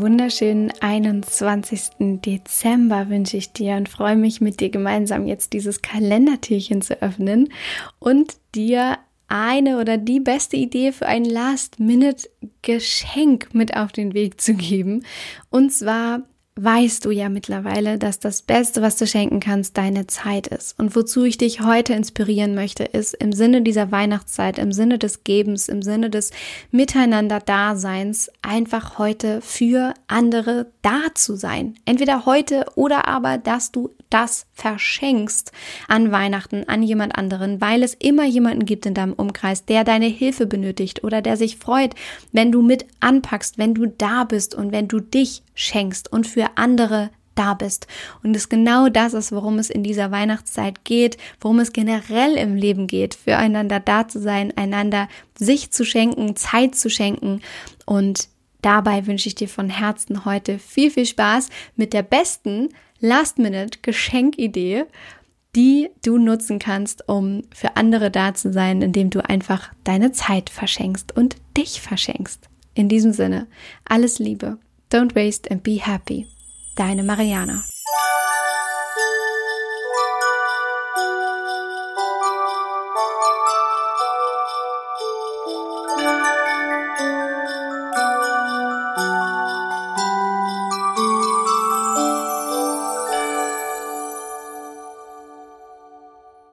wunderschönen 21. Dezember wünsche ich dir und freue mich mit dir gemeinsam jetzt dieses Kalendertürchen zu öffnen und dir eine oder die beste Idee für ein Last-Minute-Geschenk mit auf den Weg zu geben. Und zwar weißt du ja mittlerweile, dass das Beste, was du schenken kannst, deine Zeit ist. Und wozu ich dich heute inspirieren möchte, ist im Sinne dieser Weihnachtszeit, im Sinne des Gebens, im Sinne des Miteinander-Daseins, einfach heute für andere da zu sein. Entweder heute oder aber, dass du das verschenkst an Weihnachten, an jemand anderen, weil es immer jemanden gibt in deinem Umkreis, der deine Hilfe benötigt oder der sich freut, wenn du mit anpackst, wenn du da bist und wenn du dich schenkst und für andere da bist. Und es genau das ist, worum es in dieser Weihnachtszeit geht, worum es generell im Leben geht, füreinander da zu sein, einander sich zu schenken, Zeit zu schenken. Und dabei wünsche ich dir von Herzen heute viel, viel Spaß mit der besten Last-Minute-Geschenkidee, die du nutzen kannst, um für andere da zu sein, indem du einfach deine Zeit verschenkst und dich verschenkst. In diesem Sinne, alles Liebe. Don't waste and be happy. Deine Mariana.